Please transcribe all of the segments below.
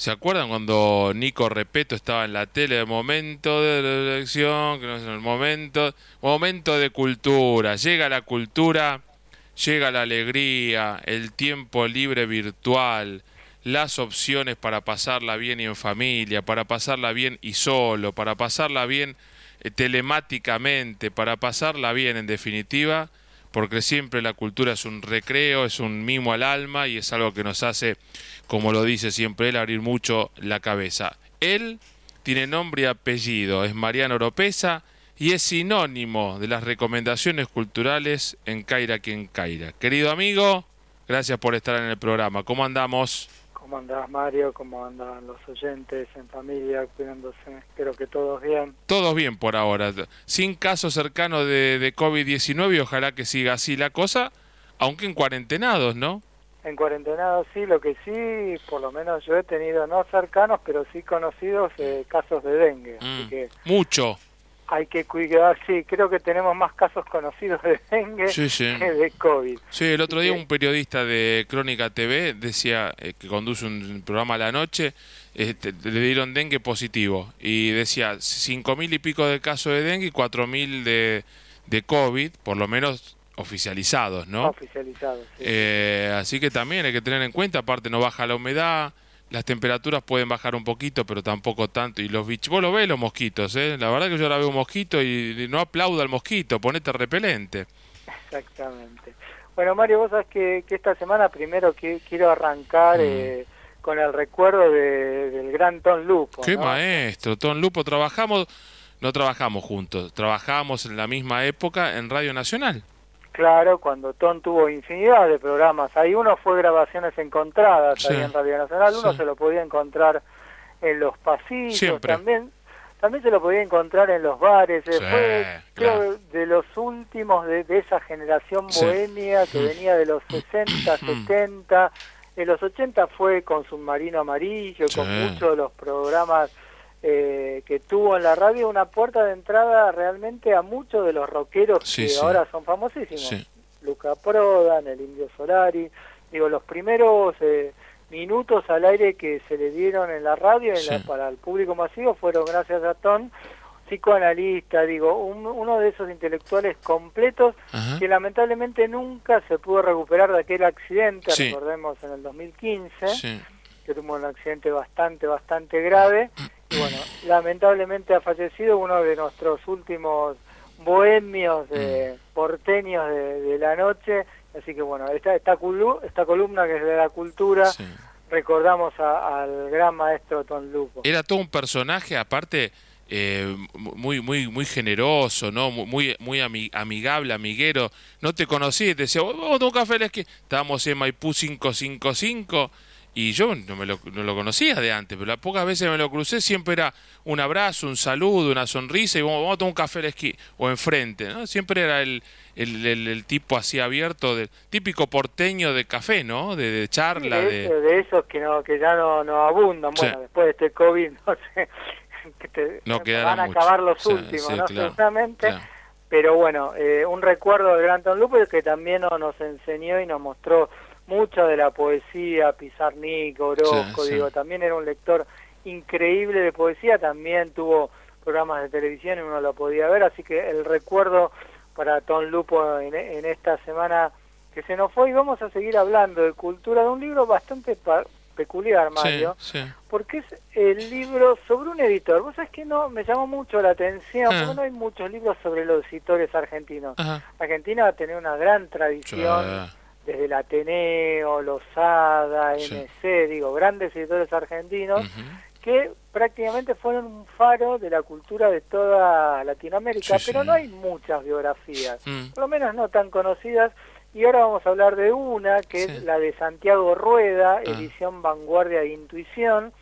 ¿Se acuerdan cuando Nico Repeto estaba en la tele de momento de la elección, que no es el momento, momento de cultura, llega la cultura, llega la alegría, el tiempo libre virtual, las opciones para pasarla bien y en familia, para pasarla bien y solo, para pasarla bien eh, telemáticamente, para pasarla bien en definitiva, porque siempre la cultura es un recreo, es un mimo al alma y es algo que nos hace, como lo dice siempre él, abrir mucho la cabeza. Él tiene nombre y apellido, es Mariano Oropesa y es sinónimo de las recomendaciones culturales en Caira quien Caira. Querido amigo, gracias por estar en el programa. ¿Cómo andamos? ¿Cómo andás, Mario? ¿Cómo andan los oyentes en familia, cuidándose? Espero que todos bien. Todos bien por ahora. Sin caso cercano de, de COVID-19 y ojalá que siga así la cosa, aunque en cuarentenados, ¿no? En cuarentenados sí, lo que sí, por lo menos yo he tenido, no cercanos, pero sí conocidos eh, casos de dengue. así Mm, que mucho. Hay que cuidar, sí, creo que tenemos más casos conocidos de dengue Sí, sí. que de COVID. Sí, el otro día un periodista de Crónica TV decía eh, que conduce un programa a la noche, este, le dieron dengue positivo y decía cinco mil y pico de casos de dengue y cuatro mil de, de COVID, por lo menos oficializados, ¿no? Oficializados. sí. Eh, así que también hay que tener en cuenta, aparte no baja la humedad, las temperaturas pueden bajar un poquito, pero tampoco tanto. Y los bichos, vos lo ves los mosquitos, ¿eh? La verdad que yo ahora veo un mosquito y no aplaudo al mosquito, ponete repelente. Exactamente. Bueno, Mario, vos sabés que, que esta semana primero que, quiero arrancar Mm. eh, con el recuerdo de- del gran Ton Lupo. Qué ¿no? maestro, Ton Lupo, trabajamos, no trabajamos juntos, trabajamos en la misma época en Radio Nacional. Claro, cuando Ton tuvo infinidad de programas. Ahí uno fue grabaciones encontradas ahí en Radio Nacional, uno Sí. se lo podía encontrar en los pasillos, Siempre. también también se lo podía encontrar en los bares. Sí, fue, creo, de los últimos de, de esa generación bohemia que Mm. venía de los 60, Mm. 70. En los 80 fue con Submarino Amarillo, con muchos de los programas eh, que tuvo en la radio, una puerta de entrada realmente a muchos de los rockeros Sí, que sí. ahora son famosísimos. Sí. Luca Prodan, el Indio Solari, digo, los primeros eh, minutos al aire que se le dieron en la radio en Sí. la- para el público masivo fueron gracias a Ton, psicoanalista, digo, un- uno de esos intelectuales completos Ajá. que lamentablemente nunca se pudo recuperar de aquel accidente, Sí. recordemos en el 2015, Sí. que tuvo un accidente bastante, bastante grave, y bueno, lamentablemente ha fallecido uno de nuestros últimos bohemios, eh, porteños de, de la noche, así que bueno, esta, esta, culu- esta columna que es de la cultura, Sí. recordamos a- al gran maestro Ton Lupo. Era todo un personaje, aparte, eh, muy, muy, muy generoso, ¿no? Mu- Muy, muy ami- amigable, amiguero. No te conocí, te decía, vamos a un café a la esquina". Estábamos en Maipú 555 y yo no, me lo, no lo conocía de antes, pero las pocas veces me lo crucé siempre era un abrazo, un saludo, una sonrisa y vamos, vamos a tomar un café a la esquina o enfrente, ¿no? Siempre era el, el, el- el tipo así abierto, del típico porteño de café, ¿no? De, de Sí, charla, de, de... de esos que no que ya no, no abundan, Sí. bueno, después de este COVID, no sé, que te- No van a mucho. acabar los Sí, últimos, ¿no? claro, claro. Pero bueno, eh, un recuerdo del gran Tom Lupo que también no- nos enseñó y nos mostró mucho de la poesía, Pizarnik, Orozco, Sí, sí. digo, también era un lector increíble de poesía, también tuvo programas de televisión y uno lo podía ver, así que el recuerdo para Tom Lupo en, en esta semana que se nos fue y vamos a seguir hablando de cultura, de un libro bastante pa- peculiar, Mario, Sí, sí. porque es el libro sobre un editor. Vos sabés que no me llamó mucho la atención, Ah. porque no hay muchos libros sobre los editores argentinos. Ajá. Argentina va a tener una gran tradición. Desde el Ateneo, Losada, Sí. MC, digo, grandes editores argentinos que prácticamente fueron un faro de la cultura de toda Latinoamérica, Sí, pero sí. no hay muchas biografías, Mm. por lo menos no tan conocidas. Y ahora vamos a hablar de una, que es la de Santiago Rueda, Ah. edición Vanguardia de Intuición.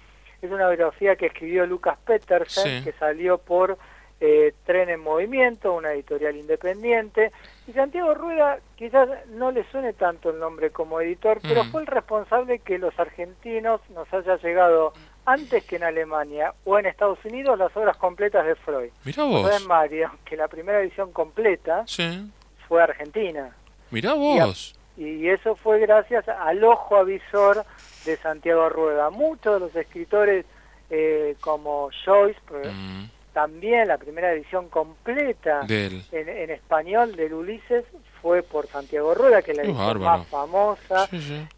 Es una biografía que escribió Lucas Petersen, que salió por eh, Tren en Movimiento, una editorial independiente. Y Santiago Rueda quizás no le suene tanto el nombre como editor, pero Mm. fue el responsable que los argentinos nos haya llegado antes que en Alemania o en Estados Unidos las obras completas de Freud. Mirá ¿Sabes, vos. Mario? Que la primera edición completa Sí. fue argentina. Mirá vos. Y eso fue gracias al ojo avisor de Santiago Rueda. Muchos de los escritores eh, como Joyce, mm. También la primera edición completa en, español del Ulises fue por Santiago Rueda, que es la edición más famosa.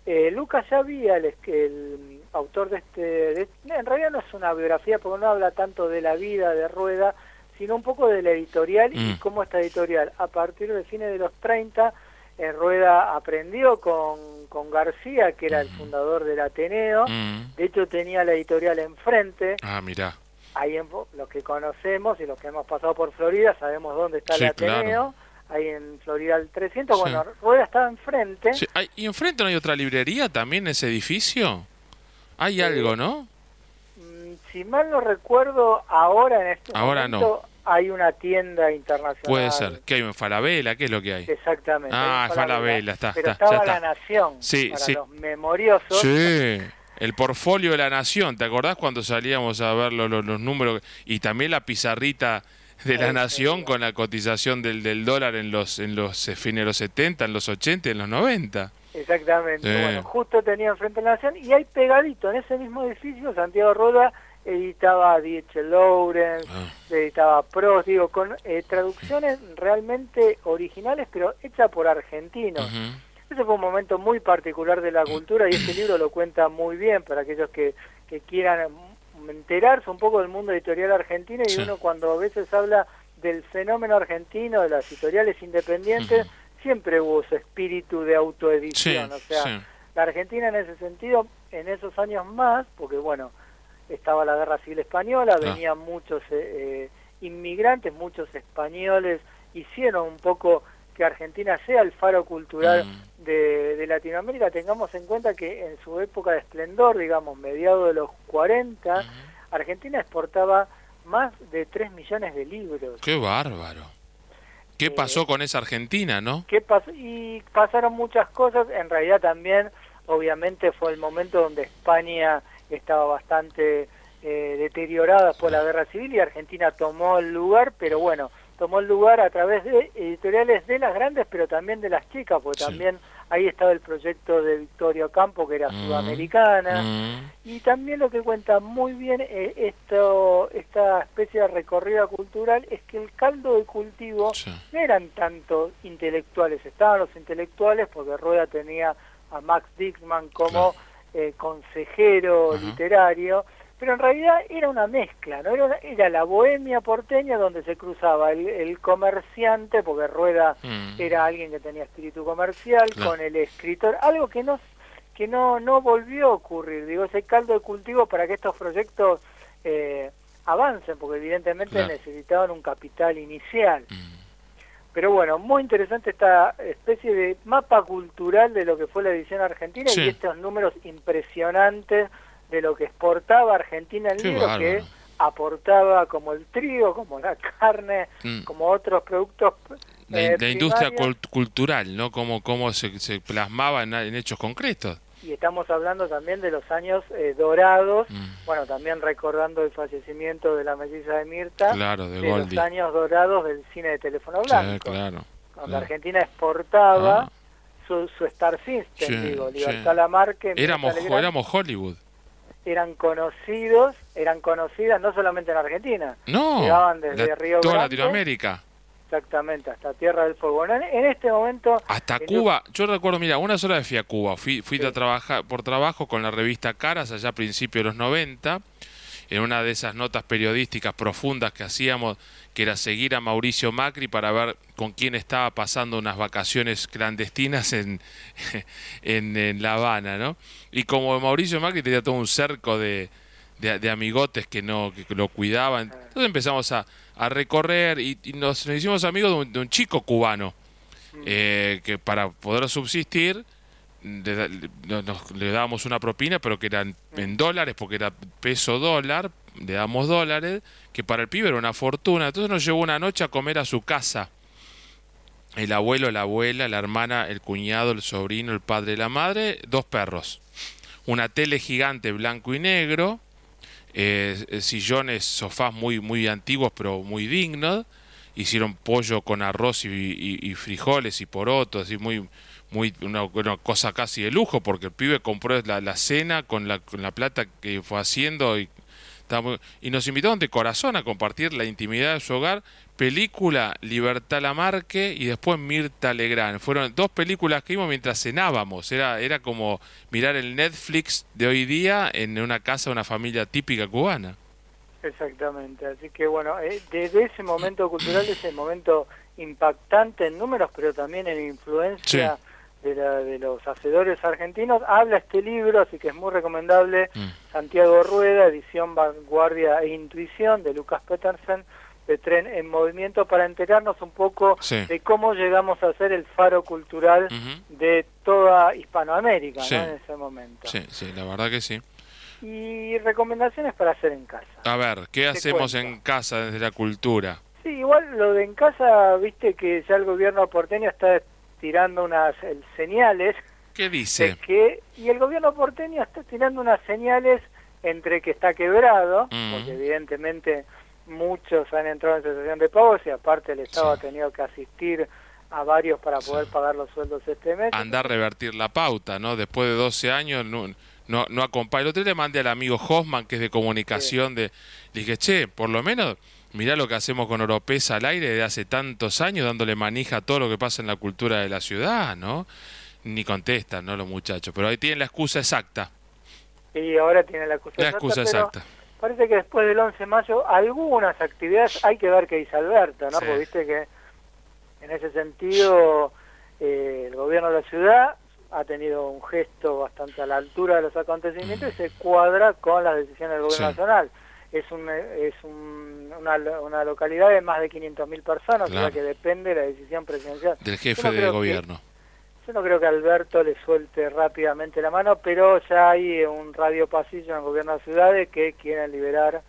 Eh, Lucas ya había, el, el autor de este, en realidad no es una biografía porque no habla tanto de la vida de Rueda, sino un poco de la editorial y mm. cómo esta editorial, a partir de fines de los 30, en Rueda aprendió con, con García, que era el mm. fundador del Ateneo. Mm. De hecho, tenía la editorial enfrente. Ah, mira. Ahí en, los que conocemos y los que hemos pasado por Florida sabemos dónde está el Ateneo. Ahí en Florida el 300. Bueno, Rueda estaba enfrente. ¿Y enfrente no hay otra librería también en ese edificio? Hay algo, ¿no? Mm, si mal no recuerdo, ahora en este ahora no hay una tienda internacional. Puede ser. ¿Qué hay en Falabella? ¿Qué es lo que hay? Exactamente. Ah, Falabella, está. Pero está, estaba La Nación. Sí, para los memoriosos. Sí. El portfolio de la Nación. ¿Te acordás cuando salíamos a ver los, los, números? Y también la pizarrita de la Nación con la cotización del, del dólar en los, en los eh, fines de los 70, en los 80 en los 90. Exactamente. Bueno, justo tenía enfrente la Nación y hay pegadito en ese mismo edificio Santiago Roda editaba D.H. Lawrence, ah. editaba Prost, digo, con eh, traducciones realmente originales, pero hechas por argentinos. Ese fue un momento muy particular de la cultura y este libro lo cuenta muy bien para aquellos que, que quieran enterarse un poco del mundo editorial argentino y uno cuando a veces habla del fenómeno argentino, de las editoriales independientes, siempre hubo ese espíritu de autoedición. o sea, la Argentina en ese sentido, en esos años más, porque bueno, estaba la guerra civil española, ah. venían muchos eh, eh, inmigrantes, muchos españoles, hicieron un poco que Argentina sea el faro cultural mm. De, Latinoamérica. Tengamos en cuenta que en su época de esplendor, digamos, mediados de los 40, Argentina exportaba más de 3 millones de libros. ¡Qué bárbaro! ¿Qué eh, pasó con esa Argentina, no? ¿qué pasó? Y pasaron muchas cosas, en realidad también, obviamente, fue el momento donde España estaba bastante eh, deteriorada por la guerra civil y Argentina tomó el lugar, pero bueno, tomó el lugar a través de editoriales de las grandes, pero también de las chicas, porque también ahí estaba el proyecto de Victorio Campo, que era mm, sudamericana, mm. y también lo que cuenta muy bien eh, esto, esta especie de recorrida cultural es que el caldo de cultivo no eran tanto intelectuales, estaban los intelectuales porque Rueda tenía a Max Dixman como eh, consejero literario, pero en realidad era una mezcla, ¿no? Era, era la bohemia porteña donde se cruzaba el, comerciante, porque Rueda mm. era alguien que tenía espíritu comercial, con el escritor, algo que no que no, no volvió a ocurrir, digo, ese caldo de cultivo para que estos proyectos eh, avancen, porque evidentemente necesitaban un capital inicial. Mm. Pero bueno, muy interesante esta especie de mapa cultural de lo que fue la edición argentina y estos números impresionantes de lo que exportaba Argentina el libro, que aportaba como el trigo, como la carne, mm. como otros productos. La, eh, industria cultural, ¿no? Como, cómo se, se plasmaba en hechos concretos y estamos hablando también de los años eh, dorados, mm. bueno, también recordando el fallecimiento de la melliza de Mirta, de, los años dorados del cine de teléfono blanco, cuando Argentina exportaba ah. su, su Star System, digo, Libertad Lamarque, éramos, éramos Hollywood. Eran conocidos, eran conocidas no solamente en Argentina, no, llegaban desde Río toda Latinoamérica. Exactamente, hasta Tierra del Fuego. En, este momento... Hasta Cuba, yo recuerdo, mira, una sola vez fui a Cuba, fui, fui a trabajar por trabajo con la revista Caras allá a principios de los 90, en una de esas notas periodísticas profundas que hacíamos, que era seguir a Mauricio Macri para ver con quién estaba pasando unas vacaciones clandestinas en, en, La Habana, ¿no? Y como Mauricio Macri tenía todo un cerco de, de, amigotes que no que lo cuidaban, entonces empezamos a a recorrer y, nos, hicimos amigos de un, chico cubano eh, que para poder subsistir le, le dábamos una propina, pero que eran en dólares, porque era peso dólar, le damos dólares, que para el pibe era una fortuna. Entonces nos llevó una noche a comer a su casa. El abuelo, la abuela, la hermana, el cuñado, el sobrino, el padre y la madre, dos perros. Una tele gigante blanco y negro, eh, sillones, sofás muy, muy antiguos pero muy dignos. Hicieron pollo con arroz y, frijoles y porotos, así muy, muy una, cosa casi de lujo, porque el pibe compró la, la cena con la, con la plata que fue haciendo y, y nos invitaron de corazón a compartir la intimidad de su hogar. Película Libertad Lamarque y después Mirta Legrand. Fueron dos películas que vimos mientras cenábamos. Era, era como mirar el Netflix de hoy día en una casa de una familia típica cubana. Exactamente, así que bueno, eh, desde ese momento cultural, ese momento impactante en números, pero también en influencia de, de, los hacedores argentinos, habla este libro, así que es muy recomendable, mm. Santiago Rueda, edición Vanguardia e Intuición, de Lucas Petersen, de Tren en Movimiento, para enterarnos un poco de cómo llegamos a ser el faro cultural de toda Hispanoamérica en ese momento. Sí, sí, la verdad que sí y recomendaciones para hacer en casa. A ver, ¿qué hacemos en casa desde la cultura? Sí, igual lo de en casa, viste que ya el gobierno porteño está tirando unas señales. ¿Qué dice? que, y el gobierno porteño está tirando unas señales entre que está quebrado, mm. porque evidentemente muchos han entrado en situación de pagos y aparte el Estado ha tenido que asistir a varios para poder pagar los sueldos este mes. Andar a revertir la pauta, ¿no? Después de 12 años no, no, no acompaña. El otro día le mandé al amigo Hoffman, que es de comunicación, de, le dije, che, por lo menos mirá lo que hacemos con Oropesa al aire de hace tantos años, dándole manija a todo lo que pasa en la cultura de la ciudad, ¿no? Ni contestan, ¿no? Los muchachos, pero ahí tienen la excusa exacta. Y ahora tienen la excusa, la excusa exacta. Parece que después del 11 de mayo algunas actividades hay que ver qué dice Alberto, ¿no? Porque viste que en ese sentido eh, el gobierno de la ciudad ha tenido un gesto bastante a la altura de los acontecimientos y se cuadra con las decisiones del gobierno nacional. Es, un, es una, una, localidad de más de 500.000 personas, o sea que depende de la decisión presidencial. Del jefe de gobierno. yo no creo que Alberto le suelte rápidamente la mano, pero ya hay un radio pasillo en el gobierno de ciudades que quieren liberar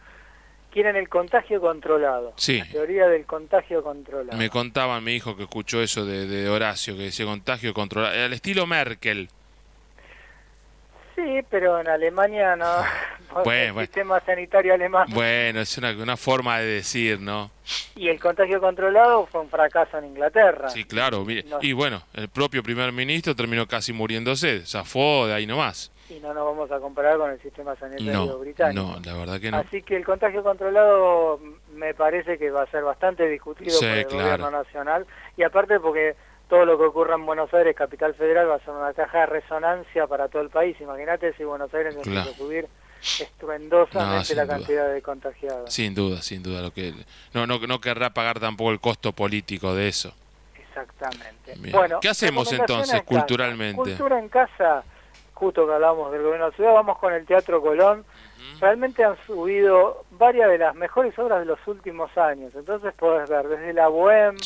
quieren el contagio controlado. Sí. La teoría del contagio controlado. Me contaba mi hijo que escuchó eso de, Horacio, que decía contagio controlado. Al estilo Merkel. Sí, pero en Alemania no. Bueno, el sistema sanitario alemán. Bueno, es una, una, forma de decir, ¿no? Y el contagio controlado fue un fracaso en Inglaterra. Sí, claro. Y bueno, el propio primer ministro terminó casi muriéndose. Zafó de ahí nomás y no nos vamos a comparar con el sistema sanitario británico. No, la verdad que no. Así que el contagio controlado me parece que va a ser bastante discutido por el gobierno nacional y aparte porque todo lo que ocurra en Buenos Aires, capital federal, va a ser una caja de resonancia para todo el país. Imagínate si Buenos Aires necesita subir estruendosamente la cantidad de contagiados. Sin duda, sin duda. Lo que no, no, no querrá pagar tampoco el costo político de eso. Exactamente. Bueno, ¿qué hacemos entonces culturalmente? Cultura en casa justo que hablamos del gobierno de la ciudad, vamos con el Teatro Colón. Realmente han subido varias de las mejores obras de los últimos años. Entonces podés ver desde la Bohème,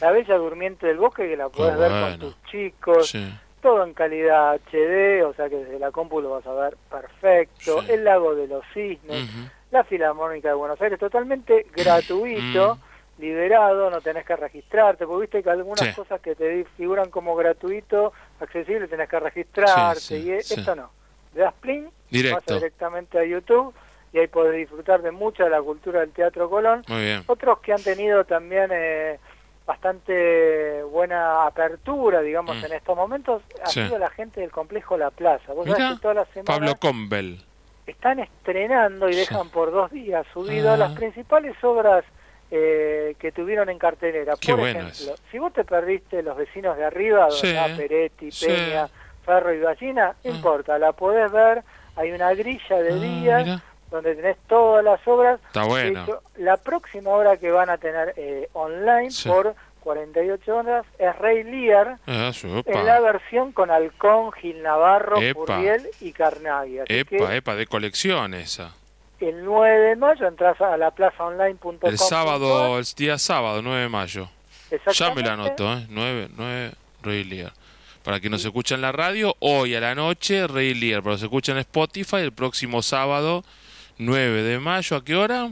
la Bella Durmiente del Bosque, que la podés ver con tus chicos, todo en calidad HD, o sea que desde la compu lo vas a ver perfecto. El Lago de los Cisnes, la Filarmónica de Buenos Aires, totalmente gratuito liberado, no tenés que registrarte, porque viste que algunas cosas que te figuran como gratuito, accesible, tenés que registrarte, y esto no. Le das plin, vas directamente a YouTube y ahí podés disfrutar de mucha de la cultura del Teatro Colón. Otros que han tenido también eh, bastante buena apertura, digamos, mm. en estos momentos, ha sido la gente del complejo La Plaza. Vos sabés que toda la semana Pablo Combel. Están estrenando y dejan por dos días subido las principales obras eh, que tuvieron en cartelera. Por ejemplo, si vos te perdiste Los vecinos de arriba, donde Peretti, Peña, Ferro y Gallina, no ah. importa, la podés ver, hay una grilla de ah, días donde tenés todas las obras. Está bueno. la próxima obra que van a tener eh, online por 48 horas es Rey Lear ah, en la versión con Halcón, Gil Navarro, Furriel y Carnaghi. epa, epa, de colección esa el 9 de mayo entras a la plazaonline.com. El sábado, el día sábado, 9 de mayo. Ya me la anoto, ¿eh? 9, 9, Rey Lear. Para que nos escuchen en la radio, hoy a la noche, Rey Lear. Para que se escuchen en Spotify, el próximo sábado, 9 de mayo, ¿a qué hora?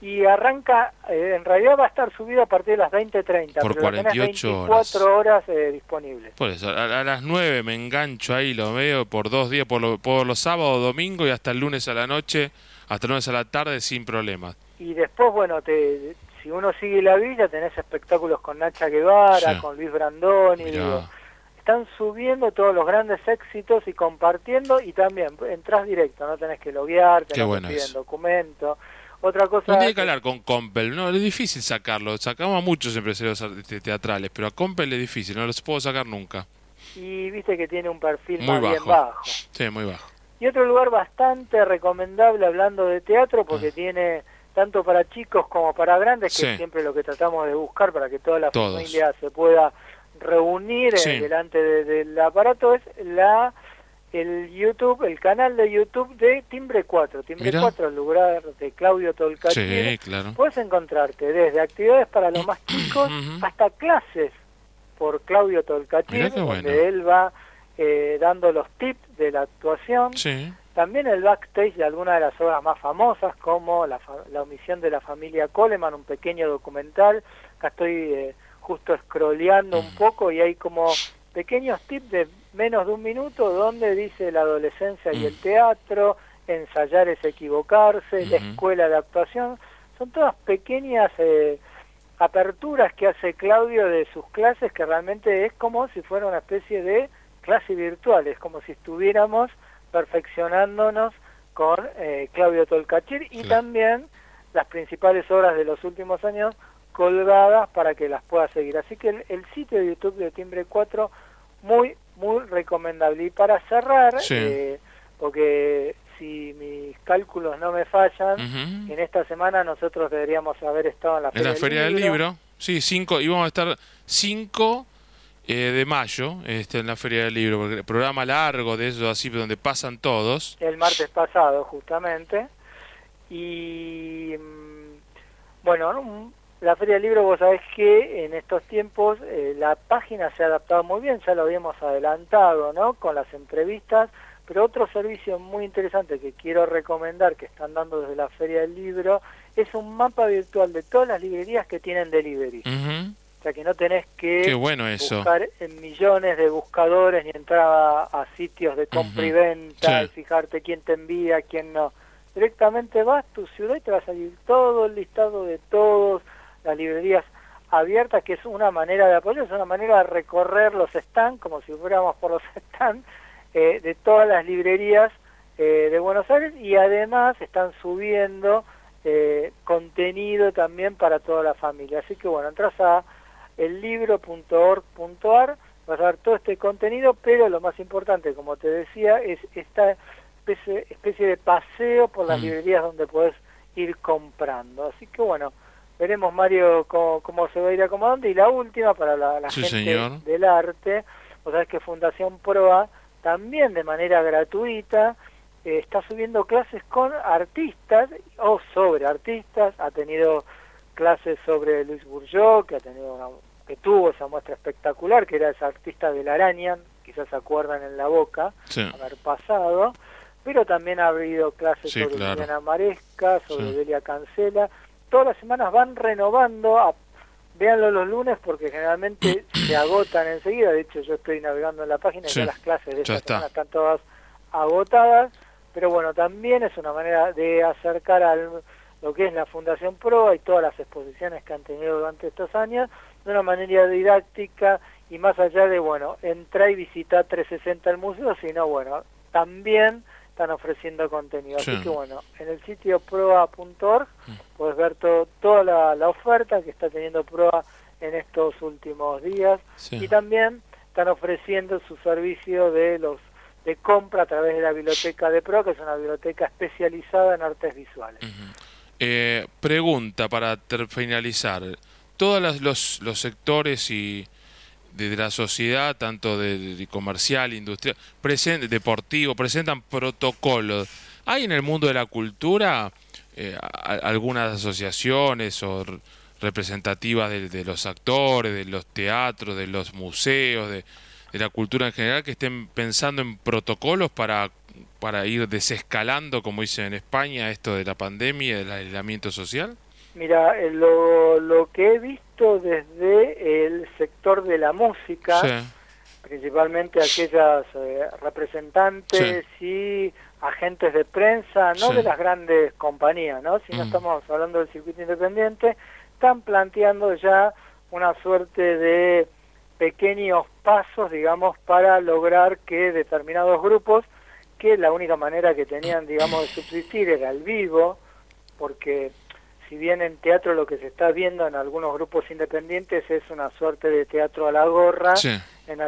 Y arranca, eh, en realidad va a estar subido a partir de las 20.30. Por 48 24 horas, eh, disponibles. Por eso, a, las 9 me engancho ahí, lo veo por dos días, por, por los sábados, domingo y hasta el lunes a la noche hasta lunes a la tarde sin problemas. Y después, bueno, te, si uno sigue la villa, tenés espectáculos con Nacha Guevara, con Luis Brandoni, están subiendo todos los grandes éxitos y compartiendo y también entras directo, no tenés que loguearte, no bueno piden documento. Otra cosa no tiene que hablar con Compel, no, es difícil sacarlo. Sacamos a muchos empresarios teatrales, pero a Compel es difícil, no los puedo sacar nunca. Y viste que tiene un perfil muy bajo. bien bajo. Sí, muy bajo. Y otro lugar bastante recomendable hablando de teatro, porque ah. tiene tanto para chicos como para grandes, que es siempre lo que tratamos de buscar para que toda la familia se pueda reunir eh, delante del aparato, es la el YouTube, el canal de YouTube de Timbre 4. Timbre 4, el lugar de Claudio Tolcachir. Sí, claro. Puedes encontrarte desde actividades para los más chicos hasta clases por Claudio Tolcachir, donde él va eh, dando los tips de la actuación. También el backstage de algunas de las obras más famosas, como La, la omisión de la familia Coleman, un pequeño documental. Acá estoy eh, justo scrolleando un poco y hay como pequeños tips de menos de un minuto donde dice la adolescencia y el mm. teatro, ensayar es equivocarse, la escuela de actuación, son todas pequeñas eh, aperturas que hace Claudio de sus clases que realmente es como si fuera una especie de clase virtual, es como si estuviéramos perfeccionándonos con eh, Claudio Tolcachir y también las principales obras de los últimos años colgadas para que las pueda seguir. Así que el, sitio de YouTube de Timbre 4 muy, muy recomendable. Y para cerrar, eh, porque si mis cálculos no me fallan, en esta semana nosotros deberíamos haber estado en la Feria, en la feria del, libro. Sí, cinco, íbamos a estar 5 eh, de mayo este, en la Feria del Libro, porque el programa largo de eso, así donde pasan todos. El martes pasado, justamente. Y mm, bueno, la Feria del Libro, vos sabés que en estos tiempos eh, la página se ha adaptado muy bien, ya lo habíamos adelantado, ¿no? Con las entrevistas, pero otro servicio muy interesante que quiero recomendar que están dando desde la Feria del Libro es un mapa virtual de todas las librerías que tienen delivery. O sea que no tenés que buscar en millones de buscadores ni entrar a, sitios de compra y venta y fijarte quién te envía, quién no. Directamente vas a tu ciudad y te va a salir todo el listado de todos las librerías abiertas, que es una manera de apoyo, es una manera de recorrer los stands, como si fuéramos por los stands, eh, de todas las librerías eh, de Buenos Aires y además están subiendo eh, contenido también para toda la familia. Así que bueno, entras a ellibro.org.ar, vas a ver todo este contenido, pero lo más importante, como te decía, es esta especie, especie de paseo por las mm. librerías donde puedes ir comprando. Así que bueno, veremos Mario cómo, se va a ir acomodando. Y la última para la, gente del arte o sea que Fundación Proa también de manera gratuita eh, está subiendo clases con artistas o sobre artistas. Ha tenido clases sobre Luis Bourgeot que ha tenido que tuvo esa muestra espectacular que era esa artista de la araña quizás se acuerdan en la boca haber pasado. Pero también ha habido clases sobre claro. Maresca, sobre Delia Cancela, todas las semanas van renovando, a, véanlo los lunes porque generalmente se agotan enseguida, de hecho yo estoy navegando en la página y ya las clases de esta semana están todas agotadas, pero bueno, también es una manera de acercar a lo que es la Fundación Pro y todas las exposiciones que han tenido durante estos años de una manera didáctica y más allá de, bueno, entrar y visitar 360 el museo, sino, bueno, también están ofreciendo contenido. Así que bueno, en el sitio proa.org mm. puedes ver todo, toda la, oferta que está teniendo Proa en estos últimos días y también están ofreciendo su servicio de los de compra a través de la biblioteca de Proa, que es una biblioteca especializada en artes visuales. Eh, pregunta para finalizar. Todos los, los sectores y de la sociedad, tanto de, comercial, industrial, deportivo, presentan protocolos. ¿Hay en el mundo de la cultura eh, algunas asociaciones o representativas de, los actores, de los teatros, de los museos, de, la cultura en general, que estén pensando en protocolos para, para ir desescalando, como dicen en España, esto de la pandemia del aislamiento social? Mira, eh, lo, lo que he visto desde el sector de la música, principalmente aquellas eh, representantes y agentes de prensa, no de las grandes compañías, ¿no? si no mm. estamos hablando del circuito independiente, están planteando ya una suerte de pequeños pasos, digamos, para lograr que determinados grupos, que la única manera que tenían, digamos, de subsistir era el vivo, porque si bien en teatro lo que se está viendo en algunos grupos independientes es una suerte de teatro a la gorra, en,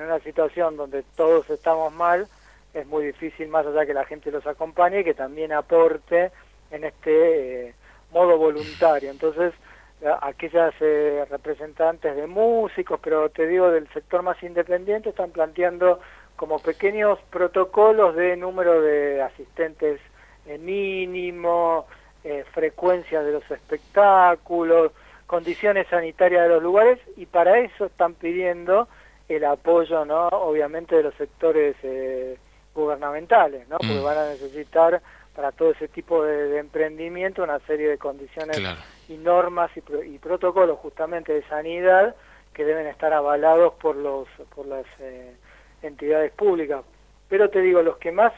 una, situación donde todos estamos mal, es muy difícil más allá que la gente los acompañe y que también aporte en este eh, modo voluntario. Entonces, aquellas eh, representantes de músicos, pero te digo del sector más independiente, están planteando como pequeños protocolos de número de asistentes eh, mínimo, eh, frecuencia de los espectáculos, condiciones sanitarias de los lugares y para eso están pidiendo el apoyo, ¿no? Obviamente de los sectores eh, gubernamentales, ¿no? Porque mm. van a necesitar para todo ese tipo de, emprendimiento una serie de condiciones y normas y, protocolos justamente de sanidad que deben estar avalados por los por las eh, entidades públicas. Pero te digo, los que más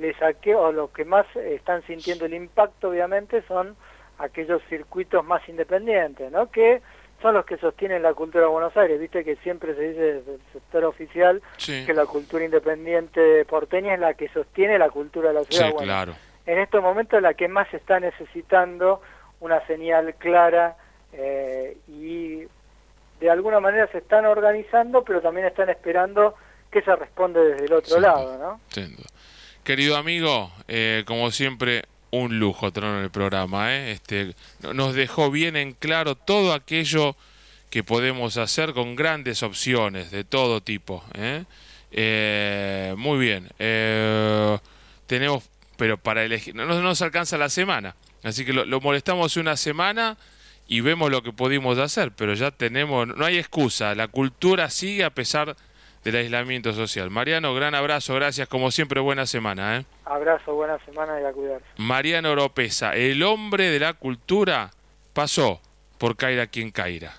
le saqué, o los que más están sintiendo el impacto, obviamente, son aquellos circuitos más independientes, ¿no? Que son los que sostienen la cultura de Buenos Aires. Viste que siempre se dice desde el sector oficial que la cultura independiente porteña es la que sostiene la cultura de la ciudad. Sí, claro. En estos momentos la que más está necesitando una señal clara eh, y de alguna manera se están organizando, pero también están esperando que se responde desde el otro lado, ¿no? Querido amigo, eh, como siempre, un lujo tenerlo en el programa. ¿eh? Este, nos dejó bien en claro todo aquello que podemos hacer con grandes opciones de todo tipo. ¿eh? Eh, muy bien. tenemos, pero para elegir, no, nos alcanza la semana. Así que lo, lo, molestamos una semana y vemos lo que pudimos hacer, pero ya tenemos, no hay excusa, la cultura sigue a pesar del aislamiento social. Mariano, gran abrazo, gracias, como siempre, buena semana. ¿eh? Abrazo, buena semana y a cuidarse. Mariano Oropesa, el hombre de la cultura, pasó por Caira quien Caira.